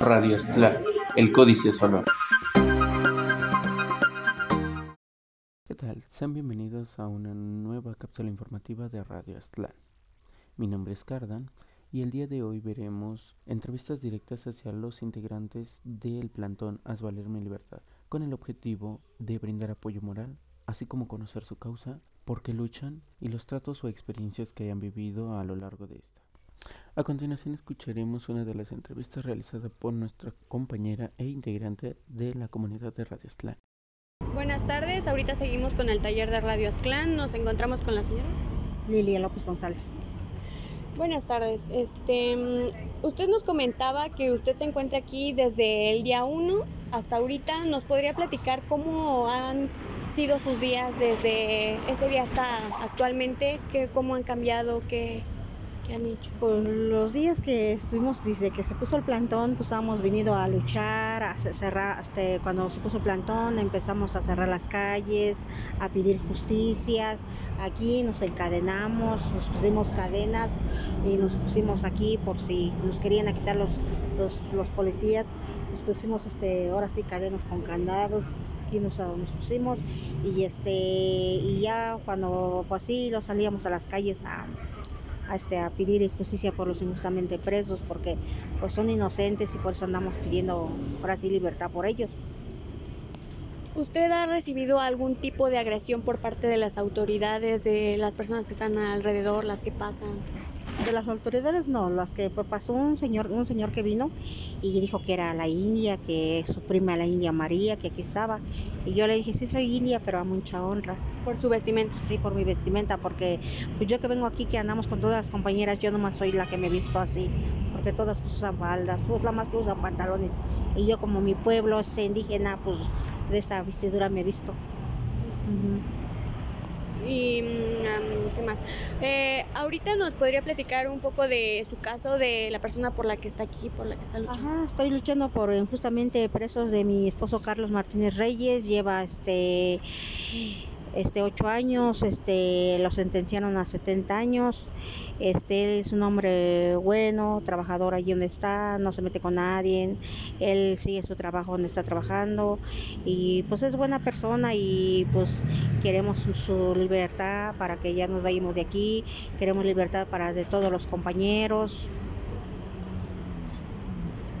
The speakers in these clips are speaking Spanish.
Radio Estla, el códice sonoro. ¿Qué tal? Sean bienvenidos a una nueva cápsula informativa de Radio Estla. Mi nombre es Cardan y el día de hoy veremos entrevistas directas hacia los integrantes del plantón Haz Valer Mi Libertad, con el objetivo de brindar apoyo moral, así como conocer su causa, por qué luchan y los tratos o experiencias que hayan vivido a lo largo de esta. A continuación escucharemos una de las entrevistas realizadas por nuestra compañera e integrante de la comunidad de Radio Aztlán. Buenas tardes, ahorita seguimos con el taller de Radio Aztlán. Nos encontramos con la señora Lilia López González. Buenas tardes. Este, mm, usted nos comentaba que usted se encuentra aquí desde el día 1 hasta ahorita. ¿Nos podría platicar cómo han sido sus días desde ese día hasta actualmente? ¿Qué, ¿Cómo han cambiado? ¿Qué, han hecho? Pues los días que estuvimos, desde que se puso el plantón, pues hemos venido a luchar, a cerrar, este, cuando se puso el plantón empezamos a cerrar las calles, a pedir justicias, aquí nos encadenamos, nos pusimos cadenas y nos pusimos aquí por si nos querían quitar los, los, policías, nos pusimos este, ahora sí cadenas con candados y nos, nos, pusimos y este y ya cuando pues sí lo salíamos a las calles a a, este, a pedir justicia por los injustamente presos, porque pues son inocentes y por eso andamos pidiendo ahora sí libertad por ellos. ¿Usted ha recibido algún tipo de agresión por parte de las autoridades, de las personas que están alrededor, las que pasan? De las autoridades no, las que pues, pasó un señor, un señor que vino y dijo que era la India, que su prima la India María, que aquí estaba. Y yo le dije, sí soy India, pero a mucha honra. ¿Por su vestimenta? Sí, por mi vestimenta, porque pues yo que vengo aquí, que andamos con todas las compañeras, yo nomás soy la que me visto así, porque todas usan faldas, pues la más que usan pantalones. Y yo como mi pueblo es indígena, pues de esa vestidura me he visto. Y mm, qué más. Eh, ahorita nos podría platicar un poco de su caso, de la persona por la que está aquí, por la que está luchando. Ajá, estoy luchando por justamente presos de mi esposo Carlos Martínez Reyes. Lleva este este, ocho años, este, lo sentenciaron a 70 años. Este, es un hombre bueno, trabajador allí donde está, no se mete con nadie, él sigue su trabajo donde está trabajando y pues es buena persona y pues queremos su, libertad para que ya nos vayamos de aquí, queremos libertad para de todos los compañeros.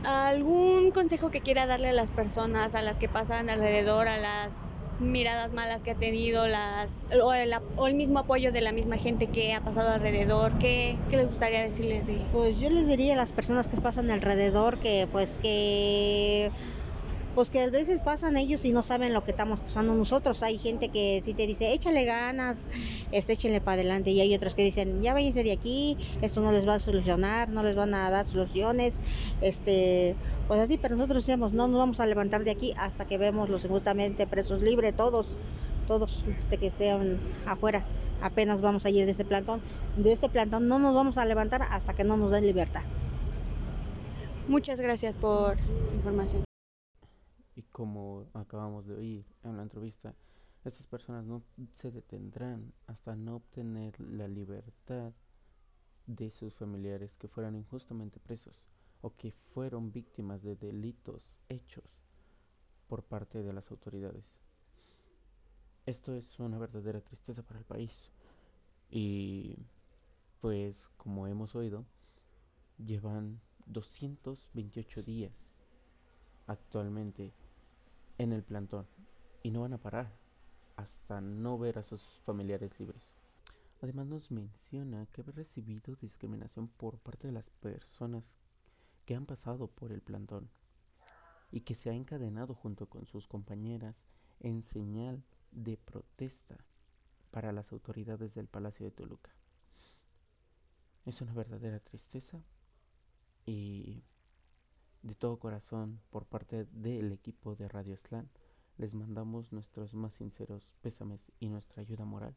¿Algún consejo que quiera darle a las personas, a las que pasan alrededor, a las miradas malas que ha tenido, las, o, el, mismo apoyo de la misma gente que ha pasado alrededor? ¿Qué, ¿Qué les gustaría decirles de? Pues yo les diría a las personas que pasan alrededor que pues que pues que a veces pasan ellos y no saben lo que estamos pasando nosotros. Hay gente que si te dice, échale ganas, este, échenle para adelante. Y hay otras que dicen, ya váyanse de aquí, esto no les va a solucionar, no les van a dar soluciones. Este, pues así, pero nosotros decimos, no nos vamos a levantar de aquí hasta que vemos los injustamente presos libres, todos, todos este, que estén afuera. Apenas vamos a ir de ese plantón. De ese plantón no nos vamos a levantar hasta que no nos den libertad. Muchas gracias por la información. Como acabamos de oír en la entrevista, estas personas no se detendrán hasta no obtener la libertad de sus familiares que fueran injustamente presos o que fueron víctimas de delitos hechos por parte de las autoridades. Esto es una verdadera tristeza para el país. Y pues como hemos oído, llevan 228 días actualmente en el plantón y no van a parar hasta no ver a sus familiares libres. Además nos menciona que ha recibido discriminación por parte de las personas que han pasado por el plantón y que se ha encadenado junto con sus compañeras en señal de protesta para las autoridades del Palacio de Toluca. Es una verdadera tristeza y de todo corazón, por parte del equipo de Radio Slan, les mandamos nuestros más sinceros pésames y nuestra ayuda moral.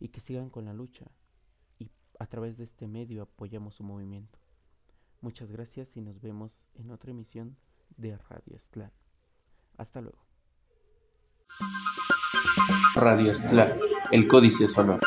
Y que sigan con la lucha. Y a través de este medio apoyamos su movimiento. Muchas gracias y nos vemos en otra emisión de Radio Slan. Hasta luego. Radio Slan, el códice sonoro.